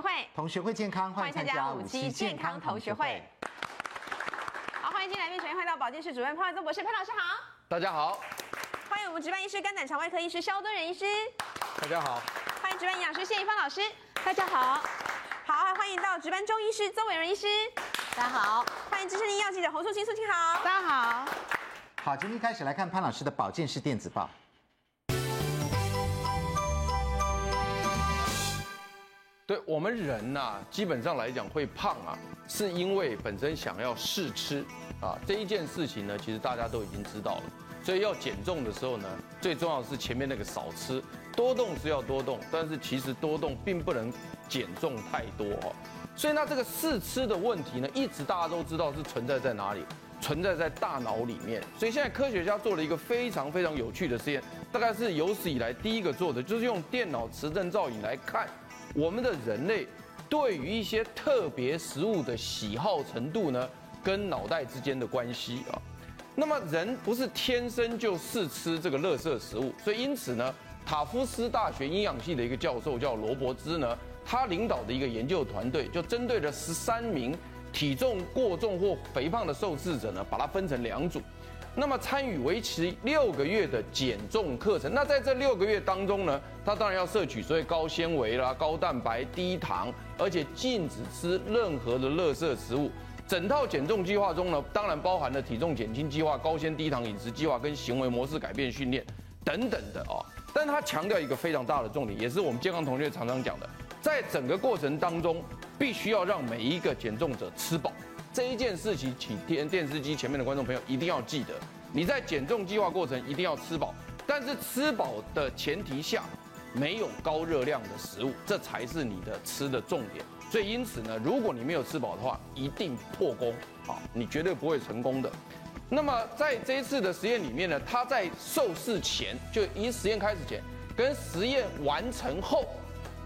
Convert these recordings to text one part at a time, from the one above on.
学会，同学会健康，欢迎参加五期健康同学会。好，欢迎进来宾，首先欢迎到保健室主任潘万宗博士，潘老师好。大家好。欢迎我们值班医师肝胆肠外科医师肖敦仁医师。大家好。欢迎值班营养师谢一芳老师。大家好。好，还欢迎到值班中医师邹伟仁医师。大家好。欢迎资深医药记者洪素清素清好。大家好。好，今天开始来看潘老师的保健室电子报。对我们人呐、基本上来讲会胖啊，是因为本身想要试吃啊，这一件事情呢，其实大家都已经知道了。所以要减重的时候呢，最重要是前面那个少吃，多动是要多动，但是其实多动并不能减重太多哦。所以那这个试吃的问题呢，一直大家都知道是存在在哪里，存在在大脑里面。所以现在科学家做了一个非常非常有趣的实验，大概是有史以来第一个做的，就是用电脑磁振造影来看。我们的人类对于一些特别食物的喜好程度呢，跟脑袋之间的关系啊。那么人不是天生就试吃这个垃圾食物，所以因此呢，塔夫斯大学营养系的一个教授叫罗伯兹呢，他领导的一个研究团队就针对了十三名体重过重或肥胖的受试者呢，把它分成两组。那么参与为期六个月的减重课程，那在这六个月当中呢，他当然要摄取所谓高纤维啦、高蛋白、低糖，而且禁止吃任何的垃圾食物。整套减重计划中呢，当然包含了体重减轻计划、高纤低糖饮食计划跟行为模式改变训练等等的哦。但他强调一个非常大的重点，也是我们健康同学常常讲的，在整个过程当中，必须要让每一个减重者吃饱。这一件事情，请电电视机前面的观众朋友一定要记得，你在减重计划过程一定要吃饱，但是吃饱的前提下，没有高热量的食物，这才是你的吃的重点。所以因此呢，如果你没有吃饱的话，一定破功啊，你绝对不会成功的。那么在这一次的实验里面呢，他在受试前，就一实验开始前，跟实验完成后，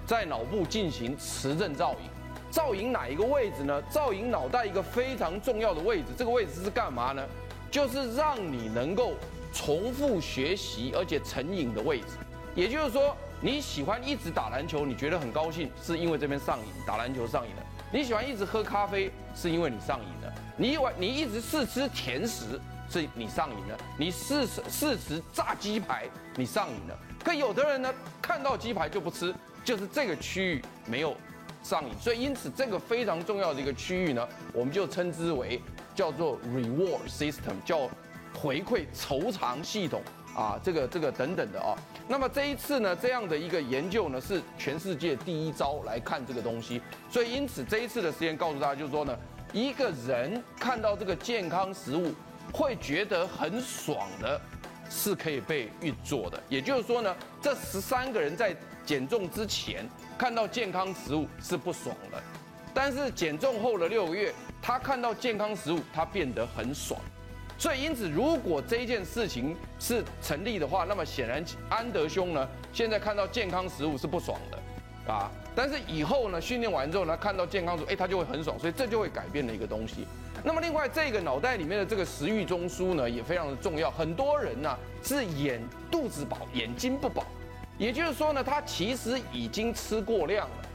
在脑部进行磁振造影。造影哪一个位置呢？造影脑袋一个非常重要的位置，这个位置是干嘛呢？就是让你能够重复学习而且成瘾的位置。也就是说，你喜欢一直打篮球，你觉得很高兴，是因为这边上瘾，打篮球上瘾了；你喜欢一直喝咖啡，是因为你上瘾了；你晚你一直试吃甜食，是你上瘾了；你试试吃炸鸡排，你上瘾了。可有的人呢，看到鸡排就不吃，就是这个区域没有。上瘾，所以因此这个非常重要的一个区域呢，我们就称之为叫做 reward system，叫回馈酬偿系统啊，这个这个等等的啊。那么这一次呢，这样的一个研究呢，是全世界第一招来看这个东西。所以因此这一次的实验告诉大家，就是说呢，一个人看到这个健康食物会觉得很爽的，是可以被运作的。也就是说呢，这十三个人在减重之前。看到健康食物是不爽的，但是减重后的六个月，他看到健康食物，他变得很爽。所以因此，如果这件事情是成立的话，那么显然安德兄呢，现在看到健康食物是不爽的，啊，但是以后呢，训练完之后呢，看到健康食物，哎，他就会很爽，所以这就会改变了一个东西。那么另外，这个脑袋里面的这个食欲中枢呢，也非常的重要。很多人呢是眼肚子饱，眼睛不饱。也就是说呢，他其实已经吃过量了，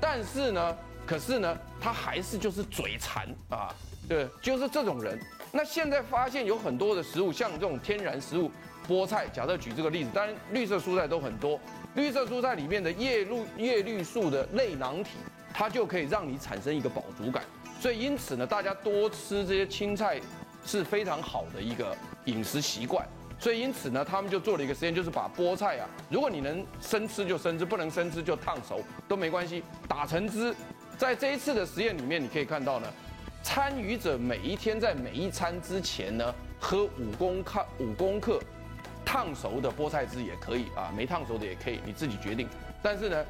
但是呢，可是呢，他还是就是嘴馋啊，对，就是这种人。那现在发现有很多的食物，像这种天然食物，菠菜，假设举这个例子，当然绿色蔬菜都很多，绿色蔬菜里面的叶绿叶绿素的类囊体，它就可以让你产生一个饱足感。所以因此呢，大家多吃这些青菜是非常好的一个饮食习惯。所以因此呢，他们就做了一个实验，就是把菠菜啊，如果你能生吃就生吃，不能生吃就烫熟都没关系，打成汁。在这一次的实验里面，你可以看到呢，参与者每一天在每一餐之前呢，喝五公克五公克烫熟的菠菜汁也可以啊，没烫熟的也可以，你自己决定。但是呢，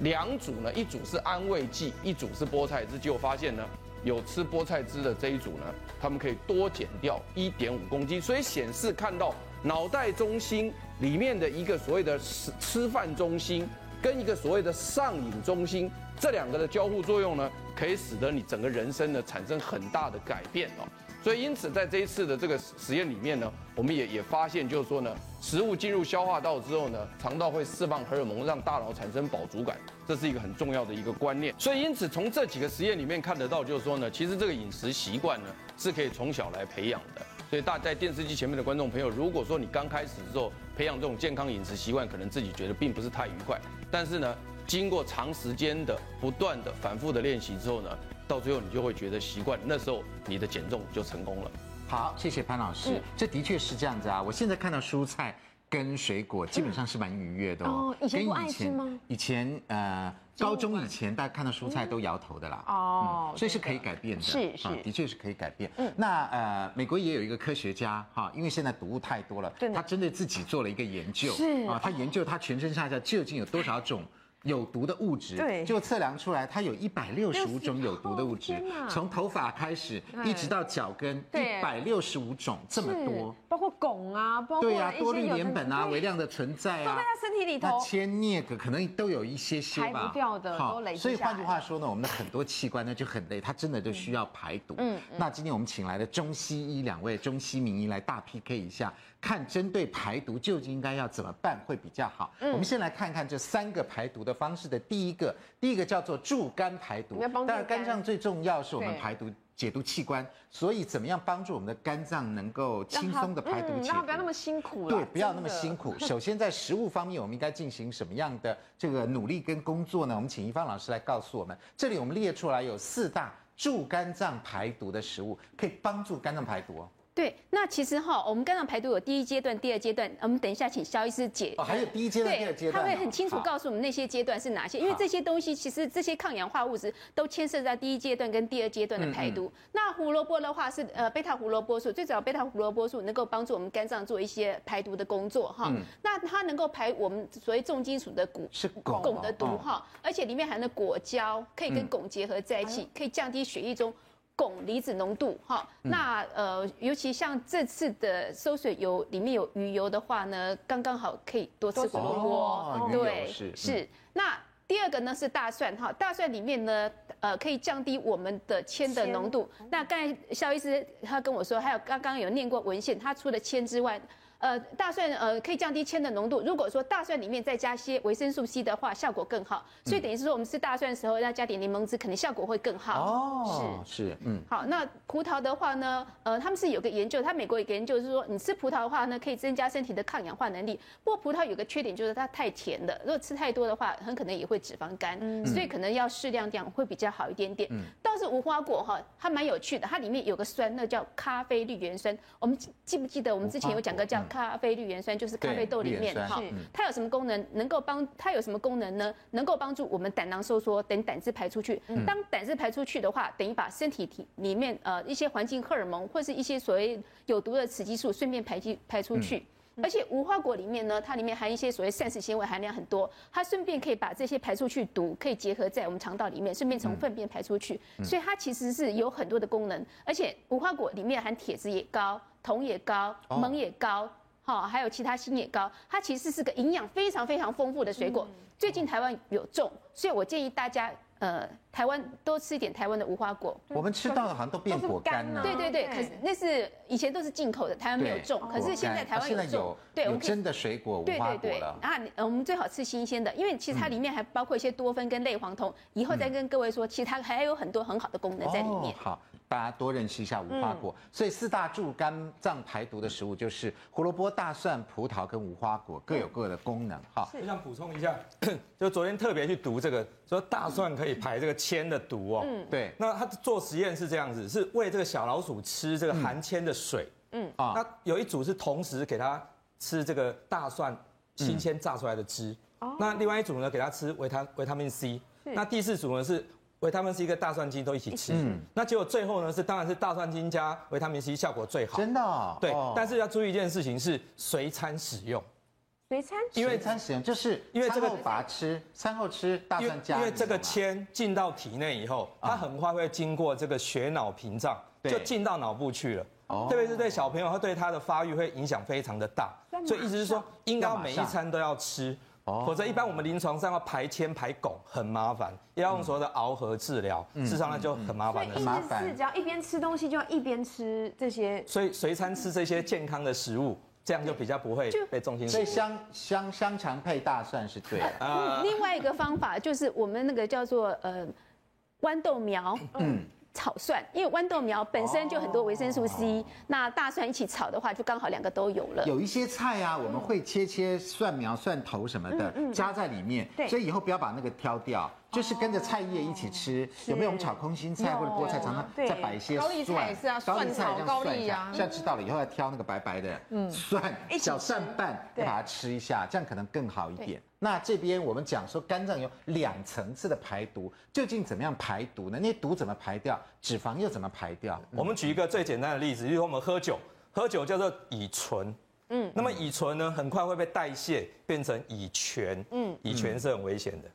两组呢，一组是安慰剂，一组是菠菜汁，结果发现呢。有吃菠菜汁的这一组呢，他们可以多减掉一点五公斤，所以显示看到脑袋中心里面的一个所谓的吃吃饭中心跟一个所谓的上瘾中心这两个的交互作用呢，可以使得你整个人生呢产生很大的改变哦。所以因此在这一次的这个实验里面呢，我们也也发现就是说呢，食物进入消化道之后呢，肠道会释放荷尔蒙，让大脑产生饱足感，这是一个很重要的一个观念。所以因此从这几个实验里面看得到，就是说呢，其实这个饮食习惯呢是可以从小来培养的。所以大在电视机前面的观众朋友，如果说你刚开始的时候培养这种健康饮食习惯，可能自己觉得并不是太愉快。但是呢，经过长时间的不断的反复的练习之后呢，到最后你就会觉得习惯，那时候你的减重就成功了。好，谢谢潘老师，嗯、这的确是这样子啊。我现在看到蔬菜跟水果基本上是蛮愉悦的哦。以前不爱吃吗？以前呃。高中以前，大家看到蔬菜都摇头的啦。哦，所以是可以改变的。是是，的确是可以改变。嗯，那呃，美国也有一个科学家哈，因为现在毒物太多了，他针对自己做了一个研究。是啊，他研究他全身上下究竟有多少种有毒的物质，对，就测量出来，它有一百六十五种有毒的物质，从头发开始一直到脚跟，一百六十五种这么多，包括汞啊，包括对啊，多氯联苯啊，微量的存在啊，都在他身体里头，铅、镍、铬可能都有一些些吧，排不掉的，好，所以换句话说呢，我们的很多器官呢就很累，它真的就需要排毒。嗯，那今天我们请来的中西医两位中西名医来大 PK 一下。看针对排毒究竟应该要怎么办会比较好？嗯，我们先来看看这三个排毒的方式的第一个，第一个叫做助肝排毒。当然肝脏最重要是我们排毒解毒器官，所以怎么样帮助我们的肝脏能够轻松的排毒解毒？不要那么辛苦了。对，不要那么辛苦。首先在食物方面，我们应该进行什么样的这个努力跟工作呢？我们请一芳老师来告诉我们。这里我们列出来有四大助肝脏排毒的食物，可以帮助肝脏排毒哦。对，那其实哈，我们肝脏排毒有第一阶段、第二阶段，我们等一下请肖医师解。哦，还有第一阶段、第二阶段。他会很清楚告诉我们那些阶段是哪些，因为这些东西其实这些抗氧化物质都牵涉在第一阶段跟第二阶段的排毒。嗯嗯、那胡萝卜的话是呃贝塔胡萝卜素，最早贝塔胡萝卜素能够帮助我们肝脏做一些排毒的工作哈。嗯、那它能够排我们所谓重金属的汞，是汞，汞的毒哈，哦、而且里面含的果胶可以跟汞结合在一起，嗯、可以降低血液中。汞离子浓度，哈，那呃，尤其像这次的收水油里面有鱼油的话呢，刚刚好可以多吃胡萝卜，哦、对，是是。那第二个呢是大蒜，哈，大蒜里面呢，呃，可以降低我们的铅的浓度。那刚才肖医师他跟我说，还有刚刚有念过文献，他除了铅之外。呃，大蒜呃可以降低铅的浓度。如果说大蒜里面再加些维生素 C 的话，效果更好。所以等于是说，我们吃大蒜的时候要加点柠檬汁，可能效果会更好。哦，是是，嗯。好，那葡萄的话呢，呃，他们是有个研究，他美国有个研究是说，你吃葡萄的话呢，可以增加身体的抗氧化能力。不过葡萄有个缺点就是它太甜了，如果吃太多的话，很可能也会脂肪肝。嗯。所以可能要适量这样会比较好一点点。嗯。倒是无花果哈，它蛮有趣的，它里面有个酸，那叫咖啡绿原酸。我们记不记得我们之前有讲过叫咖啡绿原酸？就是咖啡豆里面哈，它有什么功能？能够帮它有什么功能呢？能够帮助我们胆囊收缩，等胆汁排出去。当胆汁排出去的话，等于把身体体里面呃一些环境荷尔蒙或是一些所谓有毒的雌激素顺便排进排出去。而且无花果里面呢，它里面含一些所谓膳食纤维含量很多，它顺便可以把这些排出去毒可以结合在我们肠道里面，顺便从粪便排出去。所以它其实是有很多的功能。而且无花果里面含铁质也高，铜也高，锰也高。好，还有其他锌也高，它其实是个营养非常非常丰富的水果。最近台湾有种，所以我建议大家，呃，台湾多吃一点台湾的无花果。我们吃到的好像都变果干了。对对对，可是那是以前都是进口的，台湾没有种，可是现在台湾有种。对，我们真的水果无花果了。啊，我们最好吃新鲜的，因为其实它里面还包括一些多酚跟类黄酮。以后再跟各位说，其实它还有很多很好的功能在里面。好。大家多认识一下无花果，嗯、所以四大助肝脏排毒的食物就是胡萝卜、大蒜、葡萄跟无花果，各有各的功能。哈、嗯，我想补充一下，就昨天特别去读这个，说大蒜可以排这个铅的毒哦。嗯，对。那他做实验是这样子，是喂这个小老鼠吃这个含铅的水。嗯啊。那有一组是同时给它吃这个大蒜新鲜榨出来的汁。哦、嗯。那另外一组呢，给它吃维他维他命 C。那第四组呢是。维他命 C 跟大蒜精都一起吃，嗯，那结果最后呢是，当然是大蒜精加维他命 C 效果最好，真的，哦，对，哦，但是要注意一件事情是随餐使用，随餐，因为餐前就是因为这个把它吃，餐后吃大蒜加，因为这个铅进到体内以后，它很快会经过这个血脑屏障，就进到脑部去了，哦，特别是对小朋友，他对他的发育会影响非常的大，所以意思是说，应该每一餐都要吃。否则一般我们临床上要排铅排汞很麻烦，要用所谓的螯合治疗，事实上那就很麻烦的。意思是只要一边吃东西就要一边吃这些，所以随餐吃这些健康的食物，这样就比较不会被重金属。所以香香香肠配大蒜是对的。呃，另外一个方法就是我们那个叫做呃豌豆苗，嗯。炒蒜，因为豌豆苗本身就很多维生素 C，、哦、那大蒜一起炒的话，就刚好两个都有了。有一些菜啊，我们会切切蒜苗、蒜头什么的，嗯嗯、加在里面，对所以以后不要把那个挑掉。就是跟着菜叶一起吃，有没有？我们炒空心菜或者菠菜，常常再摆一些蒜。高丽菜是啊，蒜炒高丽啊。现在知道了以后，要挑那个白白的蒜，小蒜瓣，要把它吃一下，这样可能更好一点。那这边我们讲说，肝脏有两层次的排毒，究竟怎么样排毒呢？那些毒怎么排掉？脂肪又怎么排掉？我们举一个最简单的例子，就是我们喝酒，喝酒叫做乙醇，嗯，那么乙醇呢，很快会被代谢变成乙醛，嗯，乙醛是很危险的。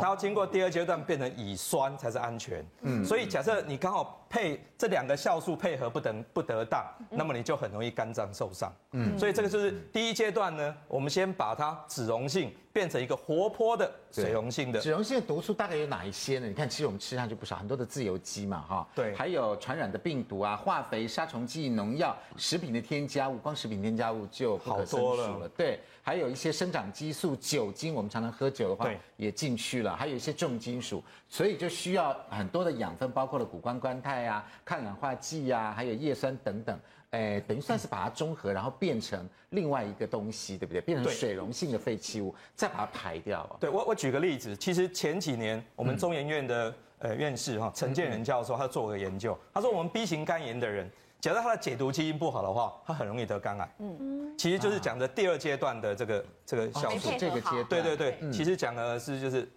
它要经过第二阶段变成乙酸才是安全，嗯，所以假设你刚好配这两个酵素配合不等不得当，那么你就很容易肝脏受伤，嗯，所以这个就是第一阶段呢，我们先把它脂溶性变成一个活泼的水溶性的。脂溶性的毒素大概有哪一些呢？你看，其实我们吃上去不少，很多的自由基嘛，哈，对，还有传染的病毒啊，化肥、杀虫剂、农药、食品的添加物，光食品添加物就好多了，对。还有一些生长激素、酒精，我们常常喝酒的话，也进去了。还有一些重金属，所以就需要很多的养分，包括了谷胱甘肽啊、抗氧化剂啊，还有叶酸等等。哎，等于算是把它中和，然后变成另外一个东西，对不对？变成水溶性的废弃物，再把它排掉。对，我我举个例子，其实前几年我们中研院的呃院士哈陈建仁教授，他做个研究，他说我们 B 型肝炎的人。假如他的解毒基因不好的话，他很容易得肝癌。嗯嗯，其实就是讲的第二阶段的这个这个酵素。这个阶段。对对对，其实讲的是就是，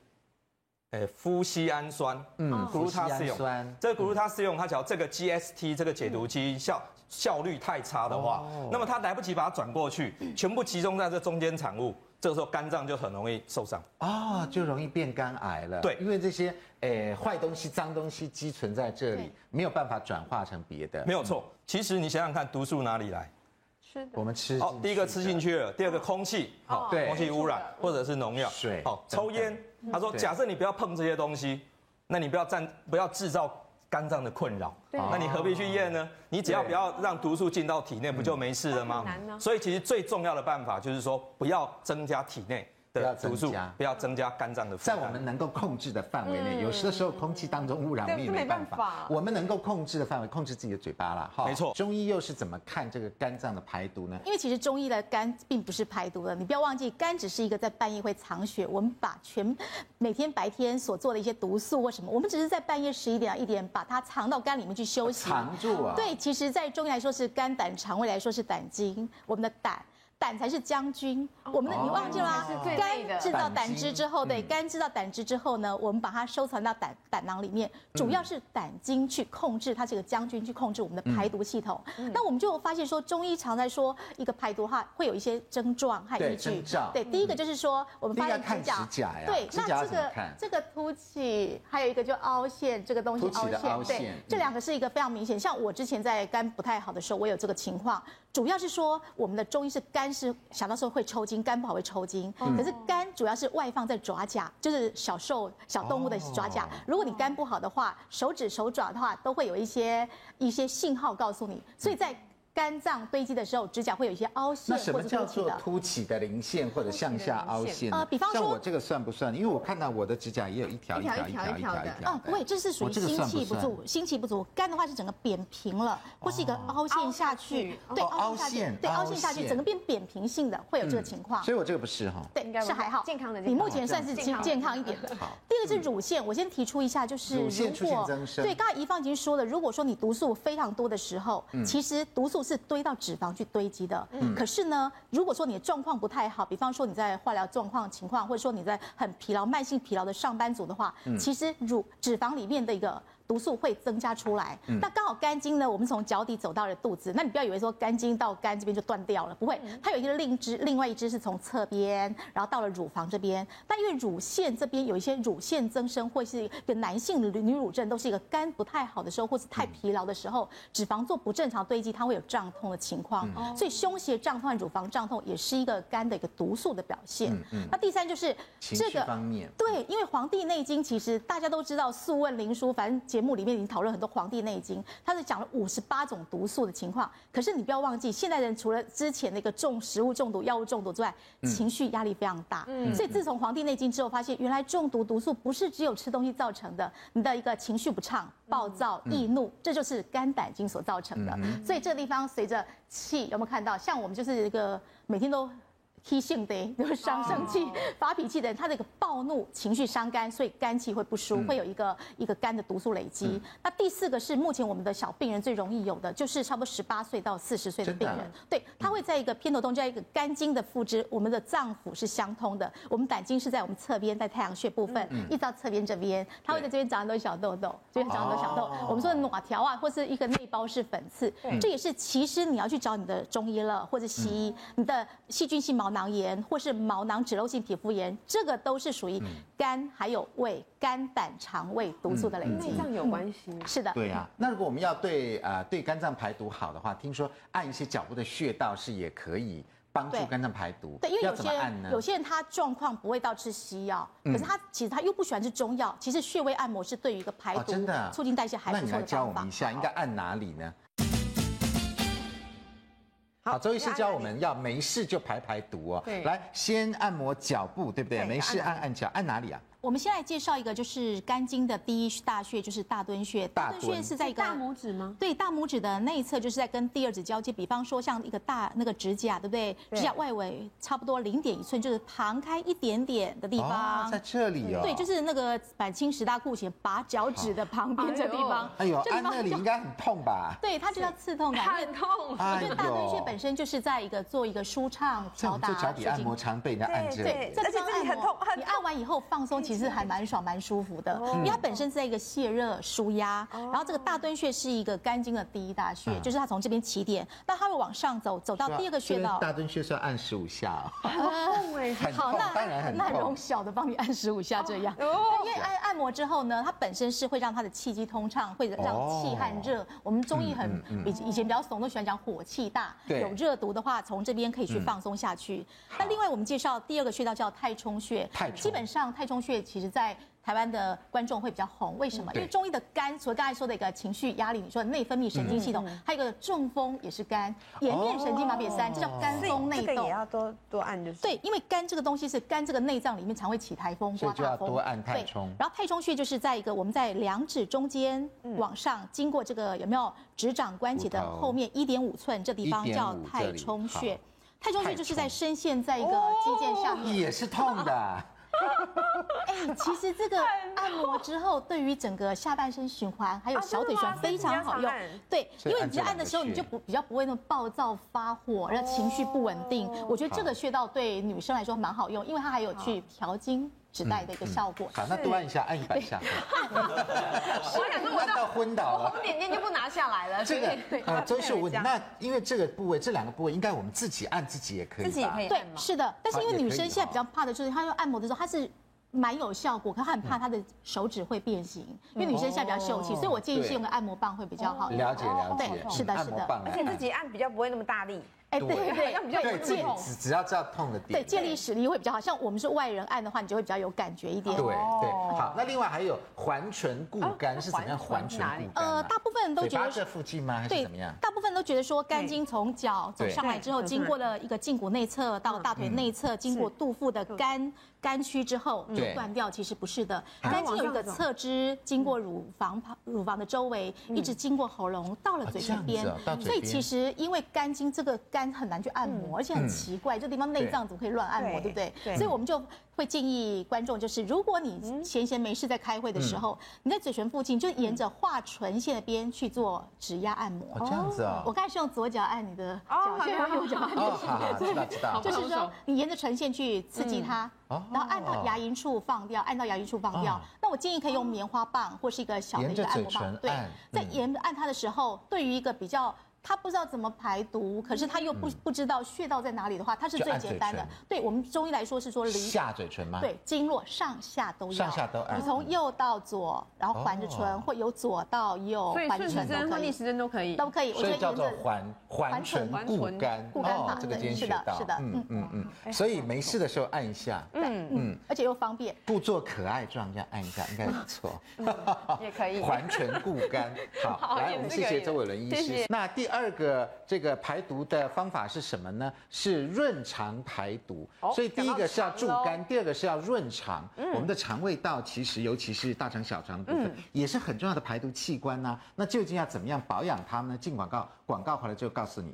诶，麸醯胺酸，嗯，谷氨酸。这个谷氨酸，它只要这个 GST 这个解毒基因效效率太差的话，那么它来不及把它转过去，全部集中在这中间产物。这个时候肝脏就很容易受伤啊，就容易变肝癌了。对，因为这些诶坏东西、脏东西积存在这里，没有办法转化成别的。没有错，其实你想想看，毒素哪里来？吃的。我们吃。好，第一个吃进去了，第二个空气，好，对，空气污染或者是农药，水，好，抽烟。他说，假设你不要碰这些东西，那你不要占，不要制造。肝脏的困扰，那你何必去验呢？你只要不要让毒素进到体内，不就没事了吗？所以其实最重要的办法就是说，不要增加体内。不要毒素，不要增加肝脏的负担。在我们能够控制的范围内，有时的时候空气当中污染我们也没办法。我们能够控制的范围，控制自己的嘴巴啦。没错。中医又是怎么看这个肝脏的排毒呢？因为其实中医的肝并不是排毒的，你不要忘记，肝只是一个在半夜会藏血。我们把全每天白天所做的一些毒素或什么，我们只是在半夜十一点到一点把它藏到肝里面去休息。藏住啊？对，其实，在中医来说是肝胆肠胃来说是胆经，我们的胆。胆才是将军，我们的你忘记了吗？肝制造胆汁之后，对，肝制造胆汁之后呢，我们把它收藏到胆胆囊里面，主要是胆经去控制它这个将军去控制我们的排毒系统。那我们就发现说，中医常在说一个排毒的话，会有一些症状和依据。对，第一个就是说，我们发现指甲，对，那这个这个凸起，还有一个就凹陷，这个东西凹陷，对，这两个是一个非常明显。像我之前在肝不太好的时候，我有这个情况，主要是说我们的中医是肝。是想到时候会抽筋，肝不好会抽筋。可是肝主要是外放在爪甲，就是小兽、小动物的爪甲。如果你肝不好的话，手指、手爪的话，都会有一些一些信号告诉你。所以在肝脏堆积的时候，指甲会有一些凹陷或者凸起的。那什么叫做凸起的零线或者向下凹陷？呃，比方说，像我这个算不算？因为我看到我的指甲也有一条一条一条一条的。嗯，不会，这是属于心气不足。心气不足，肝的话是整个扁平了，或是一个凹陷下去。对，凹陷下去，对，凹陷下去，整个变扁平性的会有这个情况。所以我这个不是哈。对，是还好。健康的。你目前算是健健康一点的。好。第二个是乳腺，我先提出一下，就是如果对，刚才怡芳已经说了，如果说你毒素非常多的时候，其实毒素是堆到脂肪。去堆积的，嗯，可是呢，如果说你的状况不太好，比方说你在化疗状况情况，或者说你在很疲劳、慢性疲劳的上班族的话，嗯，其实乳脂肪里面的一个。毒素会增加出来。那刚好肝经呢，我们从脚底走到了肚子，那你不要以为说肝经到肝这边就断掉了，不会，它有一个另一支，另外一支是从侧边，然后到了乳房这边。但因为乳腺这边有一些乳腺增生，或是一个男性的女乳症，都是一个肝不太好的时候，或是太疲劳的时候，脂肪做不正常堆积，它会有胀痛的情况。所以胸胁胀痛、乳房胀痛也是一个肝的一个毒素的表现。那第三就是这个方面，对，因为《黄帝内经》其实大家都知道，《素问·灵书》反正节目里面已经讨论很多《黄帝内经》，它是讲了五十八种毒素的情况。可是你不要忘记，现代人除了之前那个重食物中毒、药物中毒之外，情绪压力非常大。嗯，所以自从《黄帝内经》之后，发现原来中毒毒素不是只有吃东西造成的，你的一个情绪不畅、暴躁、易怒，这就是肝胆经所造成的。所以这个地方随着气，有没有看到？像我们就是一个每天都。脾性的 就是伤生气、发脾气的人，他这个暴怒情绪伤肝，所以肝气会不舒，会有一个一个肝的毒素累积。那第四个是目前我们的小病人最容易有的，就是差不多十八岁到四十岁的病人，对，他会在一个偏头痛，在一个肝经的附支，我们的脏腑是相通的，我们胆经是在我们侧边，在太阳穴部分，一直到侧边这边，他会在这边长很多小痘痘，这边长很多小痘。我们说哪条啊，或是一个内包式粉刺，这也是其实你要去找你的中医了，或者西医，你的细菌性毛囊炎或是毛囊脂漏性皮肤炎，这个都是属于肝还有胃、肝胆肠胃毒素的累积，内脏有关系。是的，对啊。那如果我们要对啊对肝脏排毒好的话，听说按一些脚部的穴道是也可以帮助肝脏排毒。对，因为有些有些人他状况不会到吃西药，可是他其实他又不喜欢吃中药。其实穴位按摩是对于一个排毒、真的促进代谢还不错的方法。那你来教我们一下，应该按哪里呢？好，周医师教我们要没事就排排毒哦。对，来先按摩脚部，对不对？对，没事按按脚，按哪里啊？我们先来介绍一个，就是肝经的第一大穴，就是大敦穴。大敦穴是在一个大拇指吗？对，大拇指的内侧，就是在跟第二指交接。比方说，像一个大那个指甲，对不对？指甲外围差不多零点一寸，就是旁开一点点的地方。在这里哦。对，就是那个板青十大酷刑拔脚趾的旁边这地方。哎呦，按那里应该很痛吧？对，它就叫刺痛感。很痛。因为大敦穴本身就是在一个做一个舒畅调达。脚底按摩常被人家按这里。对，而且这里很痛。你按完以后放松，其实还蛮爽。蛮舒服的，因为它本身是在一个泄热舒压，然后这个大敦穴是一个肝经的第一大穴，就是它从这边起点，那它会往上走，走到第二个穴道。大敦穴是要按十五下，好，那当然。那容小的帮你按十五下这样，因为按按摩之后呢，它本身是会让它的气机通畅，会让气和热。我们中医很以以前比较怂，都喜欢讲火气大，有热毒的话，从这边可以去放松下去。那另外我们介绍第二个穴道叫太冲穴，基本上太冲穴其实在。台湾的观众会比较红，为什么？因为中医的肝，除了刚才说的一个情绪压力，你说内分泌神经系统，还有一个中风也是肝，颜面神经麻痹三，这叫肝风内动。也要多多按就是。对，因为肝这个东西是肝这个内脏里面常会起台风、刮大风。多按太冲。然后太冲穴就是在一个我们在两指中间往上，经过这个有没有指掌关节的后面一点五寸这地方叫太冲穴。太冲穴就是在深陷在一个肌腱下面，也是痛的。哎、欸，其实这个按摩之后，对于整个下半身循环还有小腿循环非常好用。对，因为你在按的时候，你就不比较不会那么暴躁发火，然后情绪不稳定。我觉得这个穴道对女生来说蛮好用，因为它还有去调经。指代的一个效果。好，那多按一下，按一百下。我想说，我到昏倒了，红点点就不拿下来了。这个啊，周医师有问题。那因为这个部位，这两个部位，应该我们自己按自己也可以。自己也可以。对，是的。但是因为女生现在比较怕的就是，她用按摩的时候，她是蛮有效果，可她很怕她的手指会变形。因为女生现在比较秀气，所以我建议是用个按摩棒会比较好。了解了解。对，是的，是的。而且自己按比较不会那么大力。哎，对对对，要比较有借只只要知道痛的点，对，建立实力会比较好。像我们是外人按的话，你就会比较有感觉一点。对对，好。那另外还有环唇固肝是怎么样？环唇固肝？呃，大部分人都觉得这附近吗？还是怎么样？大部分都觉得说肝经从脚走上来之后，经过了一个胫骨内侧到大腿内侧，经过肚腹的肝肝区之后就断掉，其实不是的。肝经有一个侧支，经过乳房旁乳房的周围，一直经过喉咙到了嘴唇边。所以其实因为肝经这个肝。肝很难去按摩，而且很奇怪，这地方内脏怎么可以乱按摩，对不对？对。所以我们就会建议观众，就是如果你闲闲没事在开会的时候，你在嘴唇附近就沿着画唇线的边去做指压按摩。这样子啊。我刚才是用左脚按你的脚，现在用右脚按你的。好好，知道知道。就是说，你沿着唇线去刺激它，然后按到牙龈处放掉，按到牙龈处放掉。那我建议可以用棉花棒或是一个小的一个按摩棒，对，在沿按它的时候，对于一个比较。他不知道怎么排毒，可是他又不不知道穴道在哪里的话，它是最简单的。对我们中医来说是说离下嘴唇吗？对，经络上下都要。上下都按。你从右到左，然后环着唇，或由左到右，环着唇都可以。逆时针都可以。都可以。所以叫做环环唇固肝。固肝法。这个今天学到。是的，嗯嗯嗯。所以没事的时候按一下。嗯嗯。而且又方便。故作可爱状这样按一下，应该不错。也可以。环唇固肝。好，来我们谢谢周伟伦医师。那第二个。这个排毒的方法是什么呢？是润肠排毒。所以第一个是要助肝，第二个是要润肠。我们的肠胃道其实，尤其是大肠、小肠部分，也是很重要的排毒器官呐。那究竟要怎么样保养它呢？进广告，广告回来就告诉你。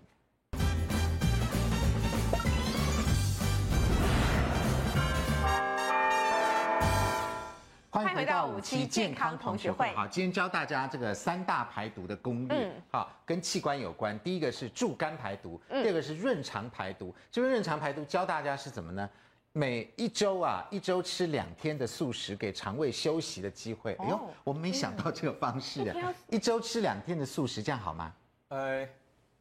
欢迎回到五期健康同学会。好，今天教大家这个三大排毒的攻略，好，跟器官有关。第一个是助肝排毒，第二个是润肠排毒。这个润肠排毒教大家是怎么呢？每一周啊，一周吃两天的素食，给肠胃休息的机会。哎呦，我们没想到这个方式啊，一周吃两天的素食，这样好吗？呃，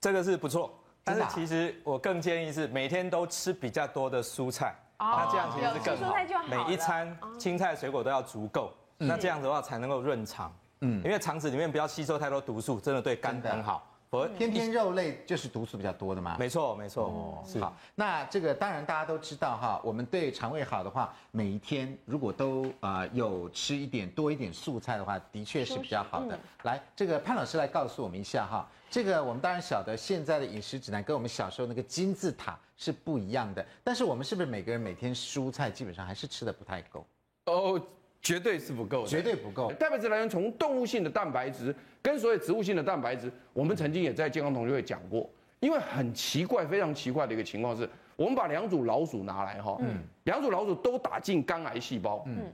这个是不错，但是其实我更建议是每天都吃比较多的蔬菜。那这样其实是更好，每一餐青菜水果都要足够，那这样子的话才能够润肠。嗯，因为肠子里面不要吸收太多毒素，真的对肝很好。我偏偏肉类就是毒素比较多的嘛。没错，没错。哦，是。好，那这个当然大家都知道哈，我们对肠胃好的话，每一天如果都啊有吃一点多一点素菜的话，的确是比较好的。来，这个潘老师来告诉我们一下哈。这个我们当然晓得，现在的饮食指南跟我们小时候那个金字塔是不一样的。但是我们是不是每个人每天蔬菜基本上还是吃的不太够？哦，绝对是不够的，绝对不够。蛋白质来源从动物性的蛋白质跟所有植物性的蛋白质，我们曾经也在健康同学会讲过。因为很奇怪，非常奇怪的一个情况是，我们把两组老鼠拿来哈，嗯，两组老鼠都打进肝癌细胞，嗯，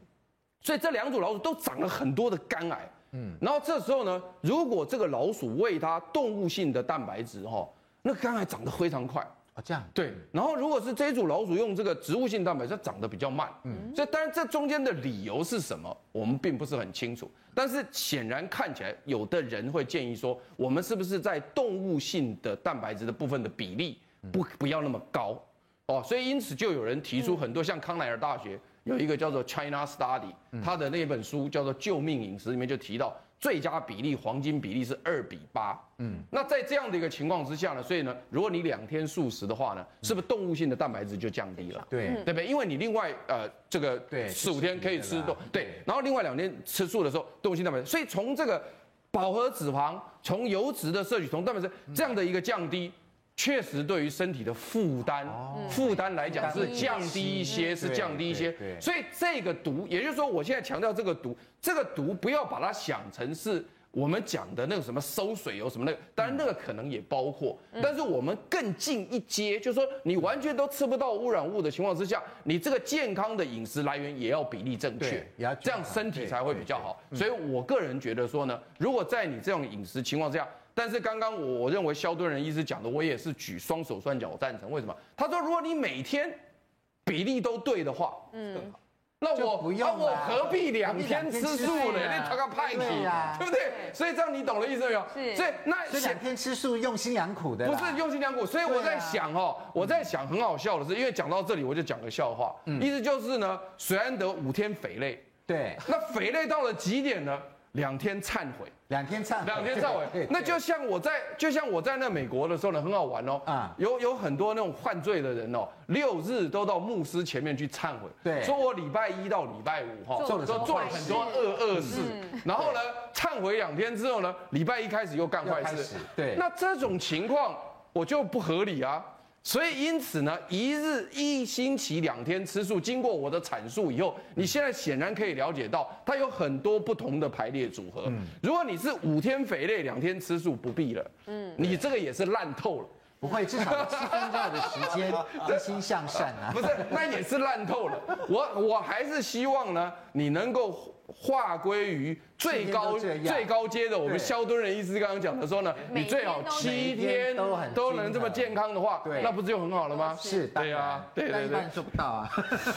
所以这两组老鼠都长了很多的肝癌。嗯，然后这时候呢，如果这个老鼠喂它动物性的蛋白质哈，那肝癌长得非常快啊。这样对。然后如果是这一组老鼠用这个植物性蛋白，它长得比较慢。嗯，所以当然这中间的理由是什么，我们并不是很清楚。但是显然看起来，有的人会建议说，我们是不是在动物性的蛋白质的部分的比例不不要那么高哦？所以因此就有人提出很多，像康奈尔大学。有一个叫做 China Study，他的那本书叫做《救命饮食》，里面就提到最佳比例黄金比例是二比八。嗯，那在这样的一个情况之下呢，所以呢，如果你两天素食的话呢，是不是动物性的蛋白质就降低了？对，对不对？因为你另外呃这个对四五天可以吃动对，然后另外两天吃素的时候，动物性蛋白质，所以从这个饱和脂肪、从油脂的摄取、从蛋白质这样的一个降低。确实，对于身体的负担，负担来讲是降低一些，是降低一些。所以这个毒，也就是说，我现在强调这个毒，这个毒不要把它想成是我们讲的那个什么收水油什么那个，当然那个可能也包括。但是我们更进一阶，就是说你完全都吃不到污染物的情况之下，你这个健康的饮食来源也要比例正确，这样身体才会比较好。所以我个人觉得说呢，如果在你这种饮食情况之下，但是刚刚我我认为肖敦仁医师讲的，我也是举双手双脚赞成。为什么？他说，如果你每天比例都对的话，嗯，那我不用，我何必两天吃素呢？你他个派题呀，对不对？所以这样你懂了意思没有？是。所以那两天吃素用心良苦的，不是用心良苦。所以我在想哦，我在想很好笑的是，因为讲到这里我就讲个笑话，意思就是呢，水安德五天肥累，对，那肥累到了极点呢？两天忏悔，两天忏，两天忏悔。那就像我在，就像我在那美国的时候呢，很好玩哦。啊，有有很多那种犯罪的人哦，六日都到牧师前面去忏悔，对，说我礼拜一到礼拜五哈，做了很多恶恶事，然后呢，忏悔两天之后呢，礼拜一开始又干坏事，对。那这种情况我就不合理啊。所以，因此呢，一日一星期两天吃素，经过我的阐述以后，你现在显然可以了解到，它有很多不同的排列组合。如果你是五天肥类，两天吃素，不必了。嗯，你这个也是烂透了。不会，至少七分钟的时间，一心向善啊。不是，那也是烂透了。我我还是希望呢，你能够划归于最高最高阶的。我们肖敦仁医师刚刚讲的说呢，你最好七天都很都能这么健康的话，那不是就很好了吗？是，对啊，对对对，做不到啊。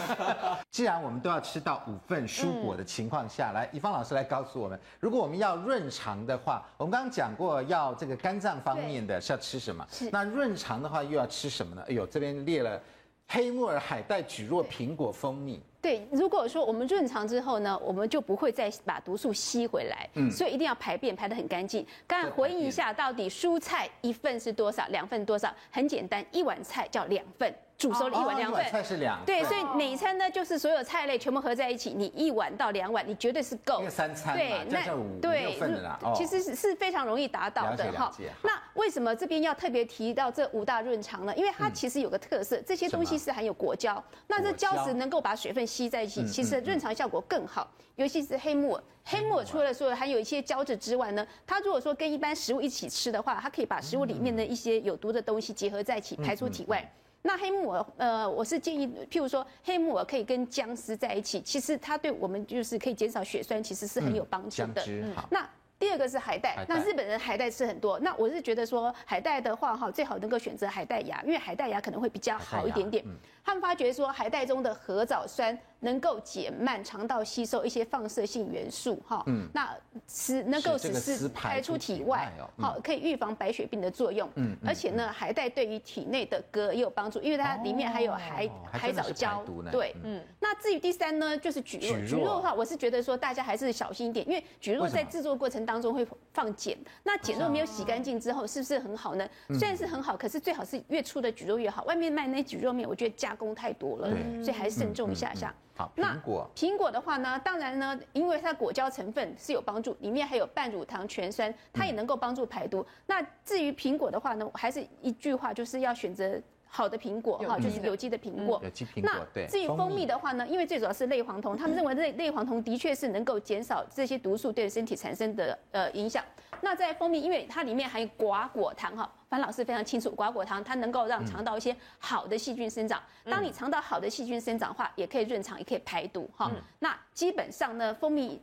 既然我们都要吃到五份蔬果的情况下来，以芳老师来告诉我们，如果我们要润肠的话，我们刚刚讲过要这个肝脏方面的是要吃什么？那润肠的话又要吃什么呢？哎呦，这边列了黑木耳、海带、蒟蒻、苹果、蜂蜜。对，如果说我们润肠之后呢，我们就不会再把毒素吸回来，嗯，所以一定要排便排得很干净。刚才回应一下，到底蔬菜一份是多少，两份多少？很简单，一碗菜叫两份。煮熟了一碗两份，菜是两对，所以每一餐呢，就是所有菜类全部合在一起，你一碗到两碗，你绝对是够。三餐对，那五六份的啦。其实是是非常容易达到的哈。那为什么这边要特别提到这五大润肠呢？因为它其实有个特色，这些东西是含有果胶，那这胶质能够把水分吸在一起，其实润肠效果更好。尤其是黑木耳，黑木耳除了说含有一些胶质之外呢，它如果说跟一般食物一起吃的话，它可以把食物里面的一些有毒的东西结合在一起，排出体外。那黑木耳，呃，我是建议，譬如说黑木耳可以跟姜丝在一起，其实它对我们就是可以减少血栓，其实是很有帮助的。嗯，那第二个是海带，那日本人海带吃很多，那我是觉得说海带的话哈，最好能够选择海带芽，因为海带芽可能会比较好一点点。他们发觉说海带中的核藻酸。能够减慢肠道吸收一些放射性元素，哈，嗯，那使能够使是排出体外，好，可以预防白血病的作用，嗯，而且呢，海带对于体内的镉也有帮助，因为它里面还有海海藻胶，对，嗯，那至于第三呢，就是蒟蒻，蒟蒻。的话，我是觉得说大家还是小心一点，因为蒟蒻在制作过程当中会放碱，那碱若没有洗干净之后，是不是很好呢？虽然是很好，可是最好是越粗的蒟蒻越好，外面卖那蒟蒻面，我觉得加工太多了，所以还是慎重一下下。好，苹果。苹果的话呢，当然呢，因为它果胶成分是有帮助，里面还有半乳糖醛酸，它也能够帮助排毒。嗯、那至于苹果的话呢，还是一句话，就是要选择好的苹果哈，就是有机的苹果。有机苹果。对。至于蜂蜜的话呢，因为最主要是类黄酮，他们认为类类黄酮的确是能够减少这些毒素对身体产生的呃影响。那在蜂蜜，因为它里面含有寡果糖哈。樊老师非常清楚，寡果糖它能够让肠道一些好的细菌生长。当你肠道好的细菌生长的话，也可以润肠，也可以排毒哈。那基本上呢，蜂蜜。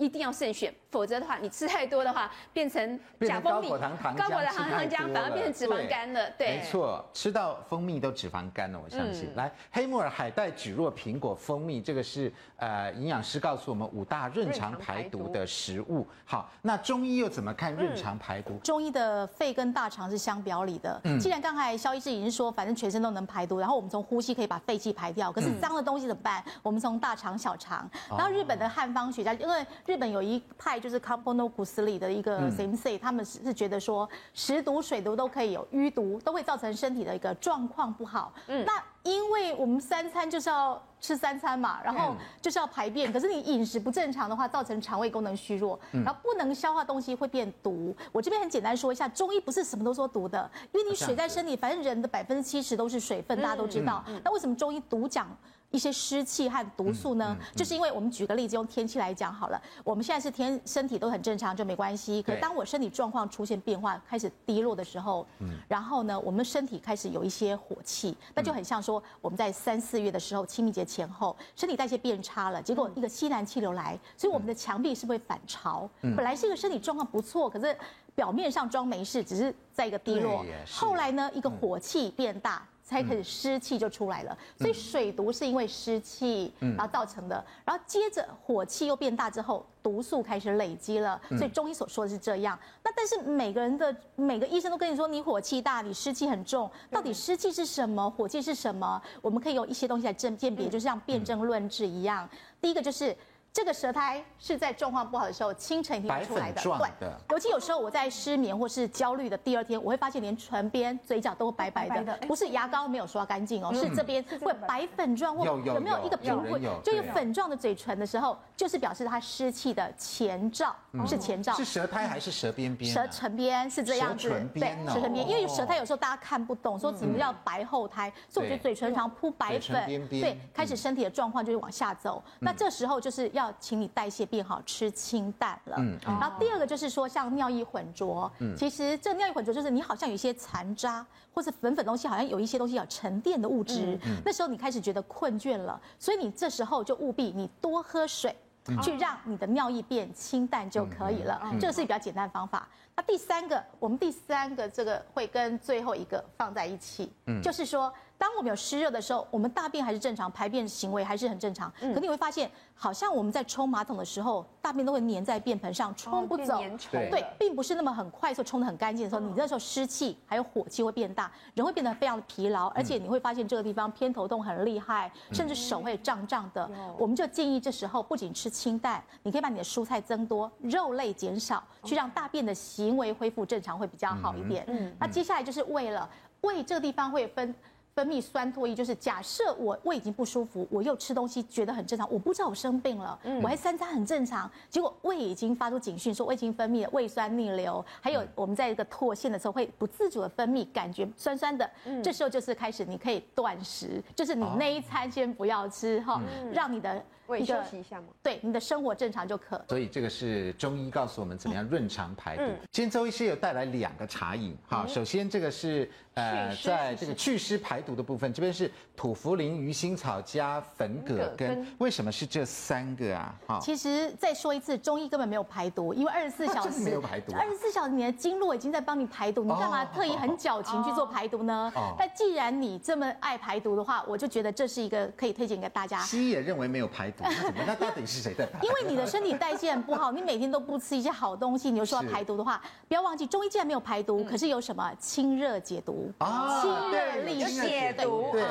一定要慎选，否则的话，你吃太多的话，变成假蜂蜜、高果糖糖浆，反而变成脂肪肝了。对，没错，吃到蜂蜜都脂肪肝了，我相信。来，黑木耳、海带、蒟蒻、苹果、蜂蜜，这个是呃营养师告诉我们五大润肠排毒的食物。好，那中医又怎么看润肠排毒？中医的肺跟大肠是相表里的。嗯，既然刚才萧医师已经说，反正全身都能排毒，然后我们从呼吸可以把废气排掉，可是脏的东西怎么办？我们从大肠、小肠。然后日本的汉方学家，因为日本有一派就是 Camponokusuri 的一个 Sensei，他们是是觉得说食毒、水毒都可以有淤毒，都会造成身体的一个状况不好。嗯，那因为我们三餐就是要吃三餐嘛，然后就是要排便，可是你饮食不正常的话，造成肠胃功能虚弱，然后不能消化东西会变毒。我这边很简单说一下，中医不是什么都说毒的，因为你水在身体，反正人的百分之七十都是水分，大家都知道。那为什么中医独讲？一些湿气和毒素呢，就是因为我们举个例子，用天气来讲好了。我们现在是天身体都很正常，就没关系。可是当我身体状况出现变化，开始低落的时候，然后呢，我们身体开始有一些火气，那就很像说我们在三四月的时候，清明节前后，身体代谢变差了，结果一个西南气流来，所以我们的墙壁是不是会反潮？本来是一个身体状况不错，可是表面上装没事，只是在一个低落。后来呢，一个火气变大。才开始湿气就出来了，所以水毒是因为湿气然后造成的，然后接着火气又变大之后，毒素开始累积了，所以中医所说的是这样。那但是每个人的每个医生都跟你说，你火气大，你湿气很重，到底湿气是什么，火气是什么？我们可以用一些东西来鉴鉴别，就像辨证论治一样。第一个就是。这个舌苔是在状况不好的时候清晨一定会出来的，对。尤其有时候我在失眠或是焦虑的第二天，我会发现连唇边、嘴角都白白的，不是牙膏没有刷干净哦，是这边会白粉状或有没有一个平会就有粉状的嘴唇的时候，就是表示它湿气的前兆，是前兆。是舌苔还是舌边边？舌唇边是这样子，对，舌唇边，因为舌苔有时候大家看不懂，说怎么叫白后苔，所以我觉得嘴唇常铺白粉，对，开始身体的状况就会往下走。那这时候就是要。要请你代谢变好，吃清淡了。嗯，然后第二个就是说，像尿液混浊，嗯，其实这尿液混浊就是你好像有一些残渣或是粉粉东西，好像有一些东西要沉淀的物质，那时候你开始觉得困倦了，所以你这时候就务必你多喝水。去让你的尿液变清淡就可以了，这个是比较简单的方法。那第三个，我们第三个这个会跟最后一个放在一起，就是说。当我们有湿热的时候，我们大便还是正常，排便行为还是很正常。可你会发现，好像我们在冲马桶的时候，大便都会粘在便盆上，冲不走。对，并不是那么很快速冲的很干净的时候，你那时候湿气还有火气会变大，人会变得非常的疲劳，而且你会发现这个地方偏头痛很厉害，甚至手会胀胀的。我们就建议这时候不仅吃清淡，你可以把你的蔬菜增多，肉类减少，去让大便的行为恢复正常会比较好一点。嗯，那接下来就是胃了，胃这个地方会分。分泌酸唾液，就是假设我胃已经不舒服，我又吃东西觉得很正常，我不知道我生病了，我还三餐很正常，结果胃已经发出警讯，说我已经分泌了胃酸逆流，还有我们在一个唾腺的时候会不自主的分泌，感觉酸酸的，这时候就是开始你可以断食，就是你那一餐先不要吃哈，让你的。会休息一下吗？对，你的生活正常就可。所以这个是中医告诉我们怎么样润肠排毒。今天周医师有带来两个茶饮，哈，首先这个是呃，在这个祛湿排毒的部分，这边是土茯苓、鱼腥草加粉葛根。为什么是这三个啊？哈，其实再说一次，中医根本没有排毒，因为二十四小时没有排毒，二十四小时你的经络已经在帮你排毒，你干嘛特意很矫情去做排毒呢？但既然你这么爱排毒的话，我就觉得这是一个可以推荐给大家。西医也认为没有排毒，那怎么？那到底？是谁在排？因为你的身体代谢很不好，你每天都不吃一些好东西，你又说要排毒的话，不要忘记中医既然没有排毒，可是有什么清热解毒啊？清热利湿解毒，对，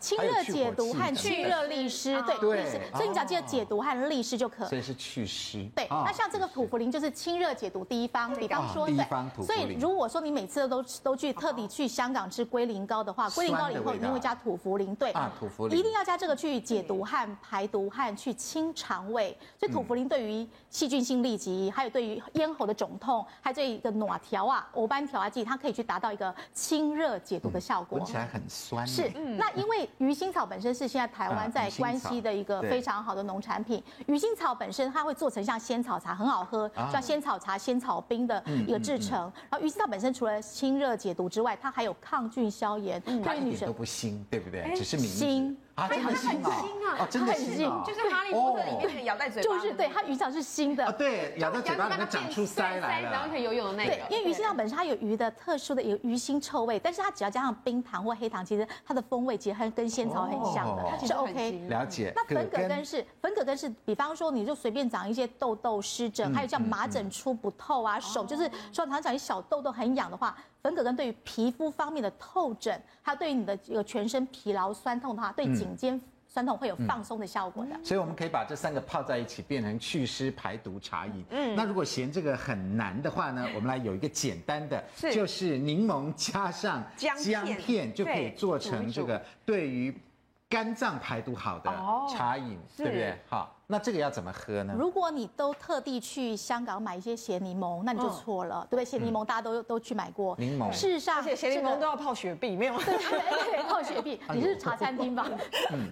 清热解毒和去热利湿，对，利湿。所以你只要记得解毒和利湿就可。所以是祛湿。对，那像这个土茯苓就是清热解毒第一方，比方说，对。所以如果说你每次都都去特地去香港吃龟苓膏的话，龟苓膏以后一定会加土茯苓，对，啊，土茯苓一定要加这个去解毒和排毒和去清肠胃，所以土茯苓对于细菌性痢疾，还有对于咽喉的肿痛，还有这一个暖调啊、欧班调啊剂，它可以去达到一个清热解毒的效果。闻起来很酸。是，那因为鱼腥草本身是现在台湾在关西的一个非常好的农产品。鱼腥草本身它会做成像仙草茶，很好喝，叫仙草茶、仙草冰的一个制成。然后鱼腥草本身除了清热解毒之外，它还有抗菌消炎。它一点都不腥，对不对？只是腥。啊，真的腥啊！真的腥，就是哈利波特里面咬在嘴巴，就是对它鱼肠是腥的。啊，对，咬在嘴巴里面长出鳃来了，然后可以游泳的那个。对，因为鱼腥草本身它有鱼的特殊的有鱼腥臭味，但是它只要加上冰糖或黑糖，其实它的风味其实还跟仙草很像的，它是 OK。了解。那粉葛根是粉葛根是，比方说你就随便长一些痘痘、湿疹，还有像麻疹出不透啊，手就是说常常长一小痘痘很痒的话。粉葛根对于皮肤方面的透疹，还有对于你的这个全身疲劳酸痛的话，对颈肩酸痛会有放松的效果的。所以我们可以把这三个泡在一起，变成祛湿排毒茶饮。嗯，那如果嫌这个很难的话呢，我们来有一个简单的，就是柠檬加上姜片，就可以做成这个对于肝脏排毒好的茶饮，对不对？好。那这个要怎么喝呢？如果你都特地去香港买一些咸柠檬，那你就错了，对不对？咸柠檬大家都都去买过。柠檬。事实上，而且咸柠檬都要泡雪碧，没有？对 对，泡雪碧。你是茶餐厅吧？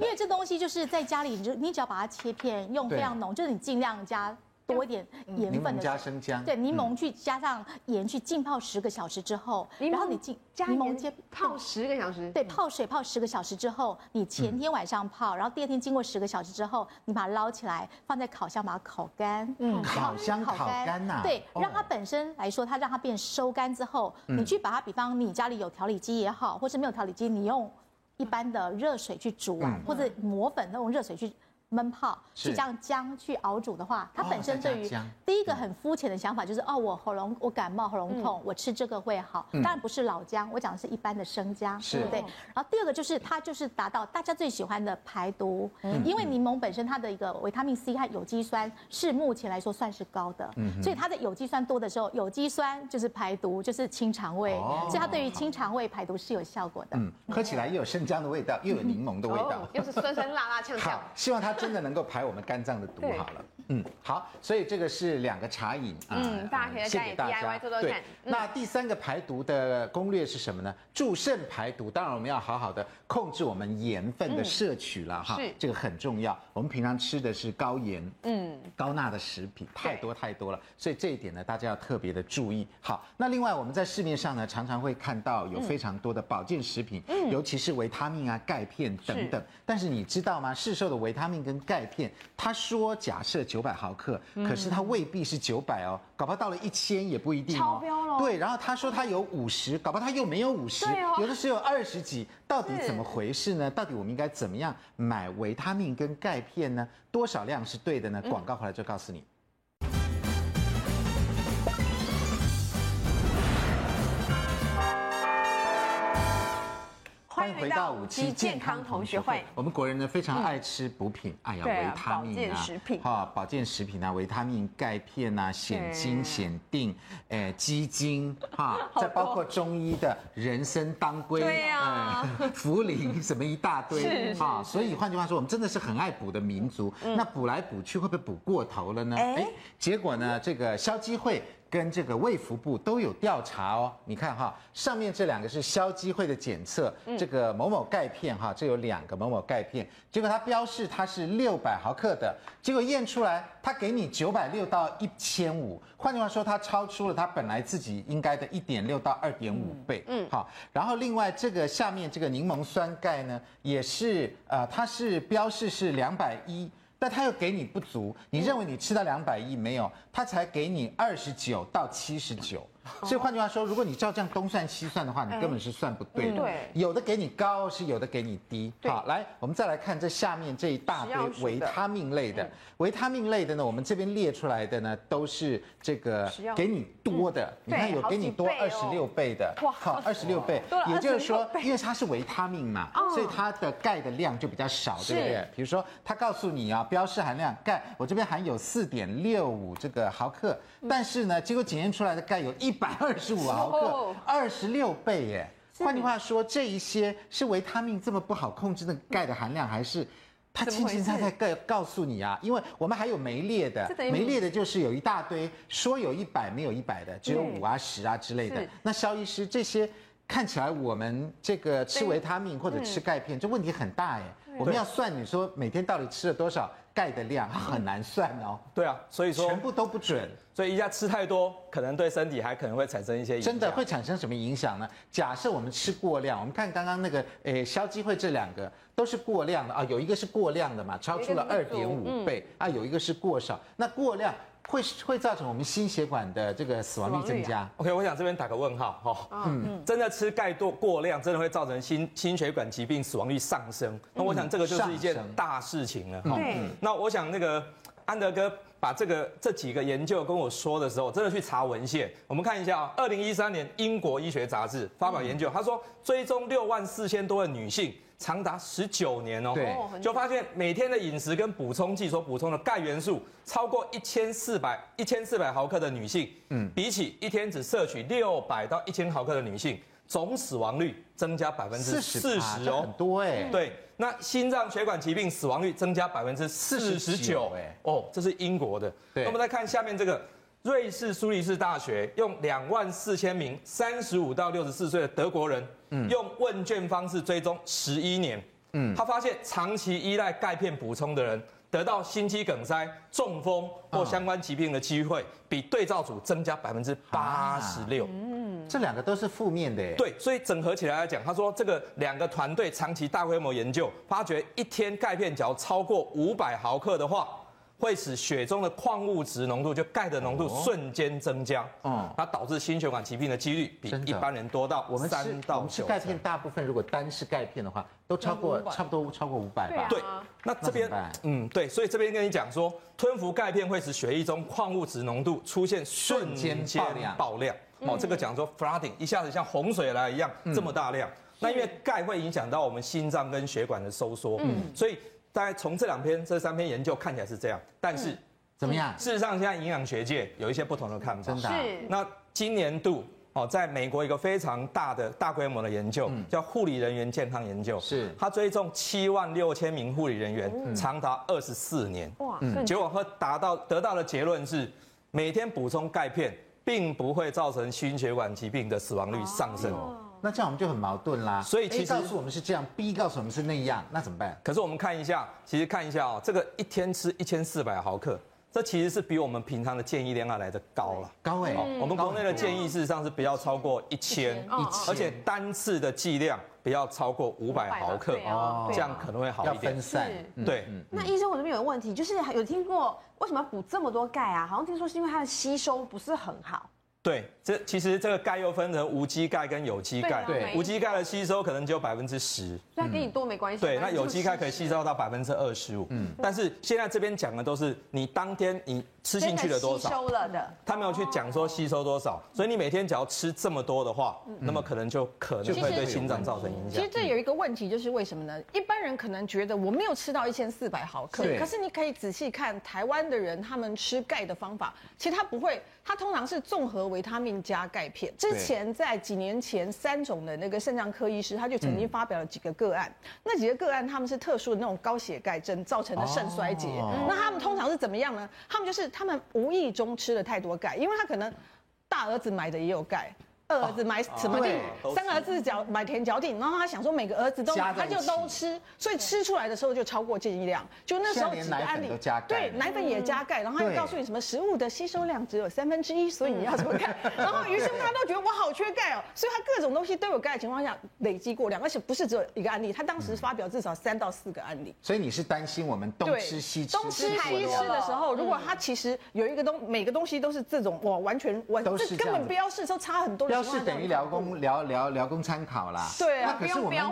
因为这东西就是在家里，你就你只要把它切片，用非常浓，就是你尽量加。多一点盐分的，加生姜，对，柠檬去加上盐去浸泡十个小时之后，然后你浸加柠檬泡十个小时，对，泡水泡十个小时之后，你前天晚上泡，然后第二天经过十个小时之后，你把它捞起来放在烤箱把它烤干，嗯，烤箱烤干。呐，对，让它本身来说，它让它变收干之后，你去把它，比方你家里有调理机也好，或是没有调理机，你用一般的热水去煮啊，或者磨粉那种热水去。闷泡去这样姜去熬煮的话，它本身对于第一个很肤浅的想法就是哦，我喉咙我感冒喉咙痛，我吃这个会好。当然不是老姜，我讲的是一般的生姜，对不对？然后第二个就是它就是达到大家最喜欢的排毒，因为柠檬本身它的一个维他命 C 和有机酸是目前来说算是高的，所以它的有机酸多的时候，有机酸就是排毒，就是清肠胃，所以它对于清肠胃排毒是有效果的。嗯，喝起来又有生姜的味道，又有柠檬的味道，又是酸酸辣辣呛呛。好，希望它。真的能够排我们肝脏的毒好了。嗯，好，所以这个是两个茶饮啊，嗯，大家可以在家里 DIY 做做看。那第三个排毒的攻略是什么呢？助肾排毒，当然我们要好好的控制我们盐分的摄取了哈，是这个很重要。我们平常吃的是高盐、嗯高钠的食品，太多太多了，所以这一点呢，大家要特别的注意。好，那另外我们在市面上呢，常常会看到有非常多的保健食品，尤其是维他命啊、钙片等等。但是你知道吗？市售的维他命跟钙片，他说假设九百毫克，可是它未必是九百哦，搞不好到了一千也不一定哦。超标了。对，然后他说他有五十，搞不好他又没有五十，有的时候有二十几，到底怎么回事呢？到底我们应该怎么样买维他命跟钙片呢？多少量是对的呢？广告回来就告诉你。欢迎回到五期健康同学会。我们国人呢非常爱吃补品，哎呀，维他命啊，哈，保健食品啊，维他命、钙片啊，显精、显定，哎，鸡精，哈，再包括中医的人参、当归，对呀，茯苓，什么一大堆，哈，所以换句话说，我们真的是很爱补的民族。那补来补去，会不会补过头了呢？哎，结果呢，这个消基会。跟这个卫福部都有调查哦，你看哈，上面这两个是消基会的检测，这个某某钙片哈，这有两个某某钙片，结果它标示它是六百毫克的，结果验出来它给你九百六到一千五，换句话说，它超出了它本来自己应该的一点六到二点五倍，嗯，好，然后另外这个下面这个柠檬酸钙呢，也是呃，它是标示是两百一。但他又给你不足，你认为你吃到两百亿没有？他才给你二十九到七十九。所以换句话说，如果你照这样东算西算的话，你根本是算不对的。对，有的给你高，是有的给你低。好，来，我们再来看这下面这一大堆维他命类的。维他命类的呢，我们这边列出来的呢，都是这个给你多的。你看有给你多二十六倍的。哇，好，二十六倍。也就是说，因为它是维他命嘛，所以它的钙的量就比较少，对不对？比如说，它告诉你啊，标示含量钙，我这边含有四点六五这个毫克，但是呢，结果检验出来的钙有一。一百二十五 毫克，二十六倍耶！换句话说，这一些是维他命这么不好控制的钙的含量，还是它轻轻在在告告诉你啊？因为我们还有没列的，没列的就是有一大堆说有一百没有一百的，只有五啊十啊之类的。那肖医师，这些看起来我们这个吃维他命或者吃钙片，这问题很大耶。我们要算，你说每天到底吃了多少？钙的量 很难算哦。对啊，所以说全部都不准，所以一下吃太多，可能对身体还可能会产生一些影响。真的会产生什么影响呢？假设我们吃过量，我们看刚刚那个诶消基会这两个都是过量的啊，有一个是过量的嘛，超出了二点五倍啊，有一个是过少，那过量。会会造成我们心血管的这个死亡率增加。OK，我想这边打个问号哈。嗯，真的吃钙多过量，真的会造成心心血管疾病死亡率上升。那我想这个就是一件大事情了。对。那我想那个安德哥把这个这几个研究跟我说的时候，真的去查文献。我们看一下啊，二零一三年英国医学杂志发表研究，他说追踪六万四千多的女性。长达十九年哦，对，就发现每天的饮食跟补充剂所补充的钙元素超过一千四百一千四百毫克的女性，嗯，比起一天只摄取六百到一千毫克的女性，总死亡率增加百分之四十哦，很多哎，对，那心脏血管疾病死亡率增加百分之四十九，哎，哦，这是英国的，对，那我们再看下面这个。瑞士苏黎世大学用两万四千名三十五到六十四岁的德国人，嗯，用问卷方式追踪十一年，嗯，他发现长期依赖钙片补充的人，得到心肌梗塞、中风或相关疾病的机会，比对照组增加百分之八十六。嗯，这两个都是负面的。对，所以整合起来来讲，他说这个两个团队长期大规模研究，发觉一天钙片只要超过五百毫克的话。会使血中的矿物质浓度，就钙的浓度瞬间增加，嗯，它导致心血管疾病的几率比一般人多到我们三到九。我们吃钙片，大部分如果单是钙片的话，都超过差不多超过五百吧。对，那这边嗯对，所以这边跟你讲说，吞服钙片会使血液中矿物质浓度出现瞬间爆量，爆量。哦，这个讲说 flooding 一下子像洪水来一样这么大量。那因为钙会影响到我们心脏跟血管的收缩，嗯，所以。大概从这两篇、这三篇研究看起来是这样，但是怎么样？事实上，现在营养学界有一些不同的看法。真的？是。那今年度哦，在美国一个非常大的大规模的研究，叫护理人员健康研究，是他追踪七万六千名护理人员，长达二十四年，哇，结果和达到得到的结论是，每天补充钙片，并不会造成心血管疾病的死亡率上升。那这样我们就很矛盾啦。所以其实 A 告诉我们是这样，B 告诉我们是那样，那怎么办？可是我们看一下，其实看一下哦，这个一天吃一千四百毫克。这其实是比我们平常的建议量要来的高了，高哎！我们国内的建议事实上是不要超过一千，而且单次的剂量不要超过五百毫克，哦这样可能会好一点。要分散，对。那医生，我这边有个问题，就是有听过为什么要补这么多钙啊？好像听说是因为它的吸收不是很好。对，这其实这个钙又分成无机钙跟有机钙。对，无机钙的吸收可能只有百分之十，那跟你多没关系。对，那有机钙可以吸收到百分之二十五。嗯，但是现在这边讲的都是你当天你吃进去了多少，吸收了的。他没有去讲说吸收多少，所以你每天只要吃这么多的话，那么可能就可能会对心脏造成影响。其实这有一个问题，就是为什么呢？一般人可能觉得我没有吃到一千四百毫克，可是你可以仔细看台湾的人他们吃钙的方法，其实他不会，他通常是综合维他命加钙片。之前在几年前，三种的那个肾脏科医师他就曾经发表了几个个案，那几个个案他们是特殊的那种高血钙症造成的肾衰竭。那他们通常是怎么样呢？他们就是他们无意中吃了太多钙，因为他可能大儿子买的也有钙。二儿子买什么錠，三儿子脚买甜脚錠，然后他想说每个儿子都他就都吃，所以吃出来的时候就超过建议量。就那时候几个案例，对，奶粉也加钙，然后他告诉你什么食物的吸收量只有三分之一，所以你要怎么钙。然后于是他都觉得我好缺钙哦，所以他各种东西都有钙的情况下累积过量，而且不是只有一个案例，他当时发表至少三到四个案例。所以你是担心我们东吃西吃，东吃西吃的时候，如果他其实有一个东每个东西都是这种哇，完全完这根本标示都差很多。标示等于聊工聊聊聊工参考啦，对啊，那可是我们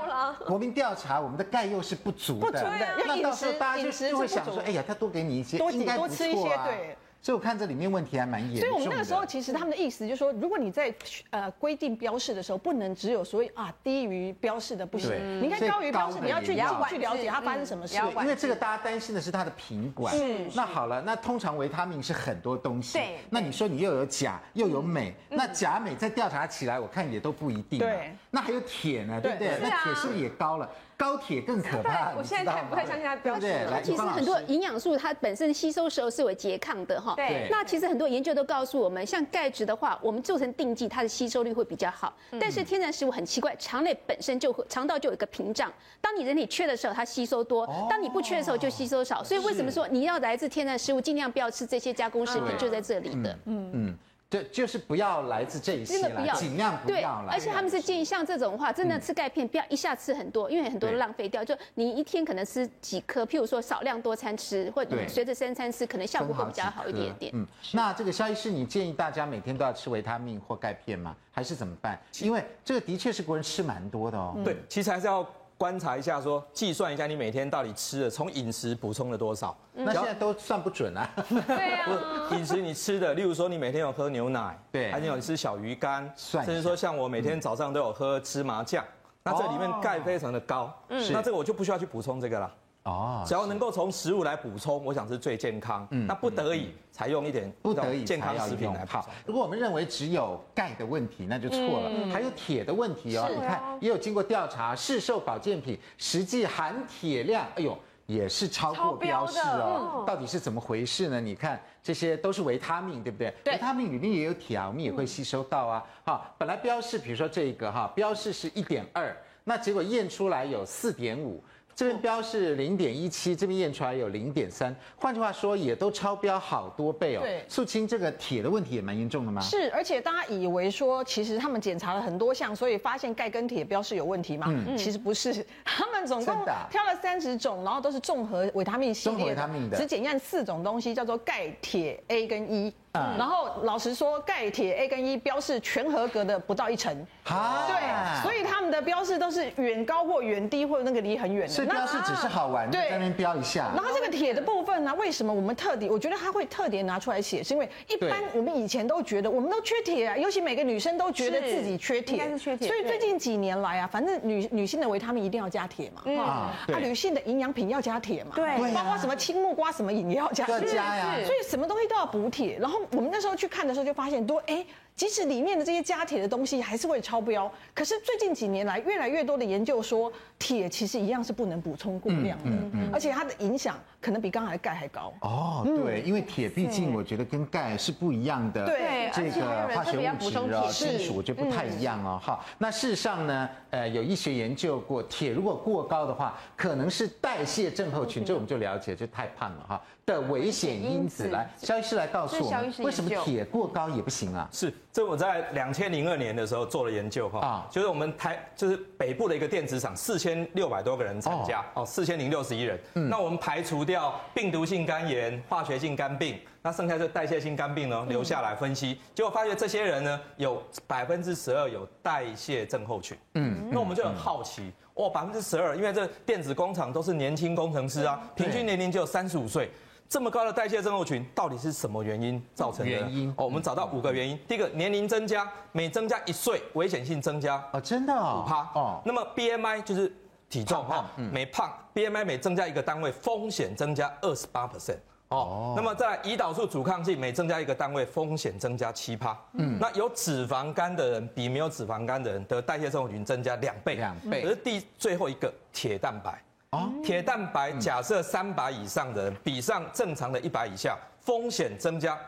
国民调查，我们的钙又是不足的，不足的，那到时候大家就就会想说，哎呀，他多给你一些，多应该多吃一些，对。所以我看这里面问题还蛮严重的。所以我们那个时候其实他们的意思就是说，如果你在呃规定标示的时候，不能只有所谓啊低于标示的不行，你应该高于标示，你要去去了解它发生什么事。因为这个大家担心的是它的品管。那好了，那通常维他命是很多东西。对。那你说你又有钾又有镁，那钾镁再调查起来，我看也都不一定。对。那还有铁呢，对不对？那铁是不是也高了？高铁更可怕，我现在太不太相信它标示。它其实很多营养素，它本身吸收时候是有拮抗的哈。对。那其实很多研究都告诉我们，像钙质的话，我们做成定剂，它的吸收率会比较好。但是天然食物很奇怪，肠内本身就会肠道就有一个屏障，当你人体缺的时候，它吸收多；当你不缺的时候，就吸收少。所以为什么说你要来自天然食物，尽量不要吃这些加工食品，就在这里的。嗯嗯。对，就是不要来自这一些了，尽量不要来。而且他们是建议像这种的话，真的吃钙片不要一下吃很多，因为很多都浪费掉。就你一天可能吃几颗，譬如说少量多餐吃，或者随着三餐吃，可能效果会比较好一点点。嗯，那这个萧医师，你建议大家每天都要吃维他命或钙片吗？还是怎么办？因为这个的确是国人吃蛮多的哦。对，其实还是要。观察一下，说计算一下你每天到底吃了从饮食补充了多少？那现在都算不准啊。对啊。饮食你吃的，例如说你每天有喝牛奶，对，还是有吃小鱼干，甚至说像我每天早上都有喝芝麻酱，那这里面钙非常的高，嗯，那这个我就不需要去补充这个了。哦，只要能够从食物来补充，我想是最健康。嗯，那不得已才用一点不得已健康食品来泡。如果我们认为只有钙的问题，那就错了。还有铁的问题哦。你看，也有经过调查，市售保健品实际含铁量，哎呦，也是超过标示哦。到底是怎么回事呢？你看，这些都是维他命，对不对？维他命里面也有铁啊，我们也会吸收到啊。好，本来标示，比如说这个哈，标示是一点二，那结果验出来有四点五。这边标是零点一七，这边验出来有零点三，换句话说，也都超标好多倍哦。对，素清，这个铁的问题也蛮严重的吗？是，而且大家以为说，其实他们检查了很多项，所以发现钙跟铁标是有问题吗？嗯，其实不是，他们总共挑了三十种，然后都是综合维他命系列，综合维他命的，只检验四种东西，叫做钙、铁、A 跟 E。嗯，然后老实说，钙、铁、A 跟 E 标示全合格的不到一成。啊，对，所以他们的标示都是远高或远低，或者那个离很远的。所以标示只是好玩，对，在那边标一下。然后这个铁的部分呢，为什么我们特地？我觉得他会特别拿出来写，是因为一般我们以前都觉得我们都缺铁啊，尤其每个女生都觉得自己缺铁，应该是缺铁。所以最近几年来啊，反正女女性的维他命一定要加铁嘛，啊，啊，女性的营养品要加铁嘛，对，包括什么青木瓜什么饮料要加，要加呀。所以什么东西都要补铁。然后我们那时候去看的时候就发现多，哎。即使里面的这些加铁的东西还是会超标。可是最近几年来，越来越多的研究说，铁其实一样是不能补充过量的，而且它的影响可能比刚才钙还高。哦，对，因为铁毕竟我觉得跟钙是不一样的，对，这个化学物质啊，金属我觉得不太一样哦。好，那事实上呢，呃，有医学研究过，铁如果过高的话，可能是代谢症候群，这我们就了解，就太胖了哈的危险因子。来，肖医师来告诉我们，为什么铁过高也不行啊？是，这我在两千零二年的时候做了研究哈，啊，就是我们台就是北部的一个电子厂，四千六百多个人参加，哦，四千零六十一人，嗯，那我们排除掉病毒性肝炎、化学性肝病，那剩下就代谢性肝病呢，留下来分析，结果发现这些人呢，有百分之十二有代谢症候群，嗯，那我们就很好奇，哇，百分之十二，因为这电子工厂都是年轻工程师啊，平均年龄只有三十五岁。这么高的代谢症候群到底是什么原因造成的？原因哦，我们找到五个原因。第一个，年龄增加，每增加一岁，危险性增加哦，真的五趴哦。那么 BMI 就是体重哈，每胖 BMI 每增加一个单位，风险增加二十八 percent 哦。那么在胰岛素阻抗剂每增加一个单位，风险增加七趴。嗯，那有脂肪肝的人比没有脂肪肝的人的代谢症候群增加两倍，两倍。可是第最后一个铁蛋白。铁蛋白假设三百以上的人比上正常的一百以下，风险增加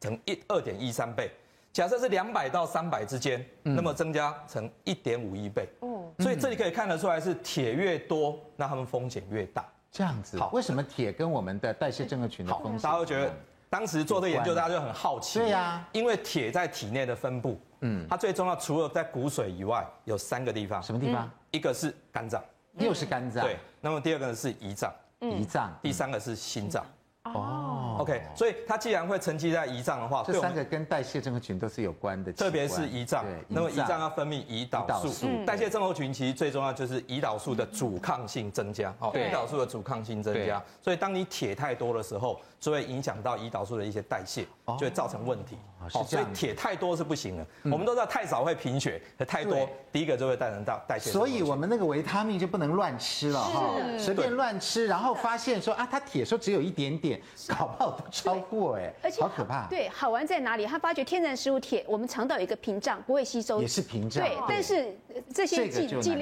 成一二点一三倍。假设是两百到三百之间，那么增加成一点五一倍。哦，所以这里可以看得出来，是铁越多，那他们风险越大。这样子。好，为什么铁跟我们的代谢症候群的风险？大家都觉得当时做这个研究，大家就很好奇。对呀，因为铁在体内的分布，嗯，它最重要，除了在骨髓以外，有三个地方。什么地方？一个是肝脏。又是肝脏，对。那么第二个呢是胰脏，胰脏。第三个是心脏。哦，OK，所以它既然会沉积在胰脏的话，这三个跟代谢症候群都是有关的，特别是胰脏。那么胰脏要分泌胰岛素，代谢症候群其实最重要就是胰岛素的阻抗性增加。哦，胰岛素的阻抗性增加，所以当你铁太多的时候，就会影响到胰岛素的一些代谢，就会造成问题。好，所以铁太多是不行的。我们都知道太少会贫血，可太多第一个就会带成到代谢。所以我们那个维他命就不能乱吃了哈，随便乱吃，然后发现说啊，它铁说只有一点点，搞不好都超过哎，而且好可怕。对，好玩在哪里？他发觉天然食物铁，我们肠道有一个屏障，不会吸收，也是屏障。对，但是这些剂剂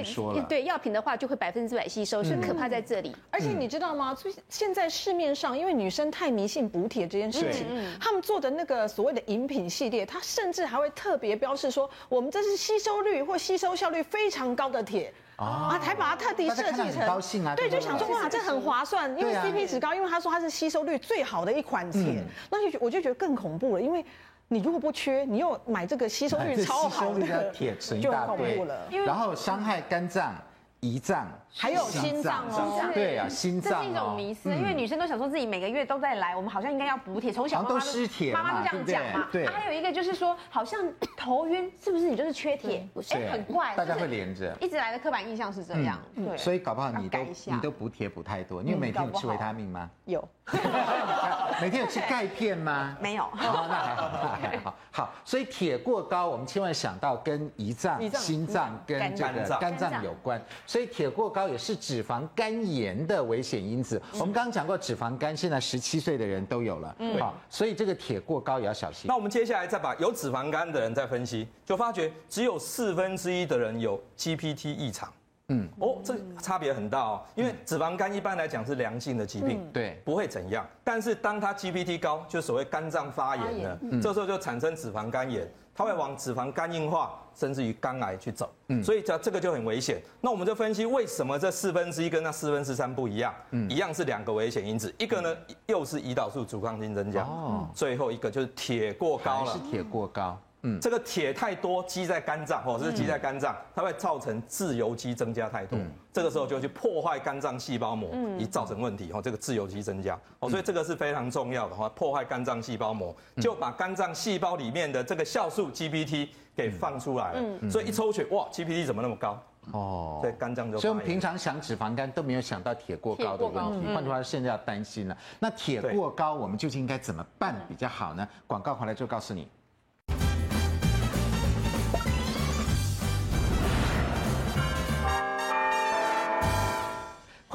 对药品的话，就会百分之百吸收，所以可怕在这里。而且你知道吗？所以现在市面上，因为女生太迷信补铁这件事情，他们做的那个所谓的饮品系列，它甚至还会特别标示说，我们这是吸收率或吸收效率非常高的铁。啊，还把它特地设计成，高兴啊，对，就想说哇，这很划算，因为 CP 值高，因为他说它是吸收率最好的一款铁，那就我就觉得更恐怖了，因为你如果不缺，你又买这个吸收率 超好的铁，就很恐怖了，然后伤害肝脏。胰脏还有心脏哦，对啊，心脏，这是一种迷思，因为女生都想说自己每个月都在来，我们好像应该要补铁，从小妈妈都失铁，妈妈都这样讲嘛。对，还有一个就是说，好像头晕，是不是你就是缺铁？不是，很怪，大家会连着。一直来的刻板印象是这样，对。所以搞不好你都你都补铁补太多，你有每天有吃维他命吗？有。每天有吃钙片吗？没有。那还好，那还好。好，所以铁过高，我们千万想到跟胰脏、心脏跟这个肝脏有关。所以铁过高也是脂肪肝炎的危险因子。我们刚刚讲过，脂肪肝现在十七岁的人都有了。嗯。好，所以这个铁过高也要小心。那我们接下来再把有脂肪肝的人再分析，就发觉只有四分之一的人有 GPT 异常。嗯。哦，这差别很大哦。因为脂肪肝一般来讲是良性的疾病，对，不会怎样。但是当它 GPT 高，就所谓肝脏发炎了，这时候就产生脂肪肝炎。它会往脂肪肝硬化，甚至于肝癌去走，嗯，所以这这个就很危险。那我们就分析为什么这四分之一跟那四分之三不一样？嗯，一样是两个危险因子，一个呢又是胰岛素阻抗性增加，哦，最后一个就是铁过高了，是铁过高。嗯，这个铁太多积在肝脏，或者是积在肝脏，它会造成自由基增加太多，这个时候就去破坏肝脏细胞膜，以造成问题。哦，这个自由基增加，哦，所以这个是非常重要的哈，破坏肝脏细胞膜，就把肝脏细胞里面的这个酵素 GPT 给放出来了。所以一抽血，哇，GPT 怎么那么高？哦，对，肝脏就。所以我们平常想脂肪肝都没有想到铁过高的问题，换句话说，现在要担心了。那铁过高，我们究竟应该怎么办比较好呢？广告回来就告诉你。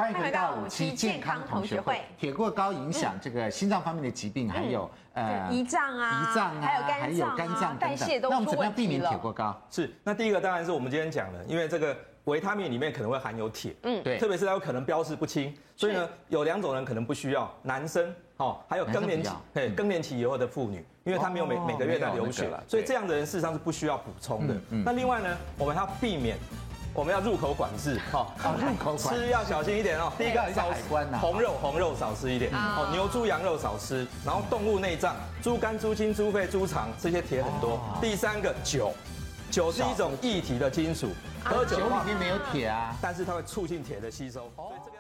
欢迎回到五期健康同学会。铁过高影响这个心脏方面的疾病，还有呃胰脏啊，胰脏啊，还有肝脏代谢都出问题了。那我们怎么样避免铁过高？是，那第一个当然是我们今天讲的，因为这个。维他命里面可能会含有铁，嗯，对，特别是它有可能标示不清，所以呢，有两种人可能不需要，男生，哦，还有更年期，对，更年期以后的妇女，因为她没有每每个月在流血了，所以这样的人事实上是不需要补充的。那另外呢，我们要避免，我们要入口管制，哈，入口管，吃要小心一点哦。第一个少海关呐，红肉红肉少吃一点，哦，牛猪羊肉少吃，然后动物内脏，猪肝、猪心、猪肺、猪肠这些铁很多。第三个酒。酒是一种液体的金属，喝酒里面没有铁啊，但是它会促进铁的吸收，所以这个要。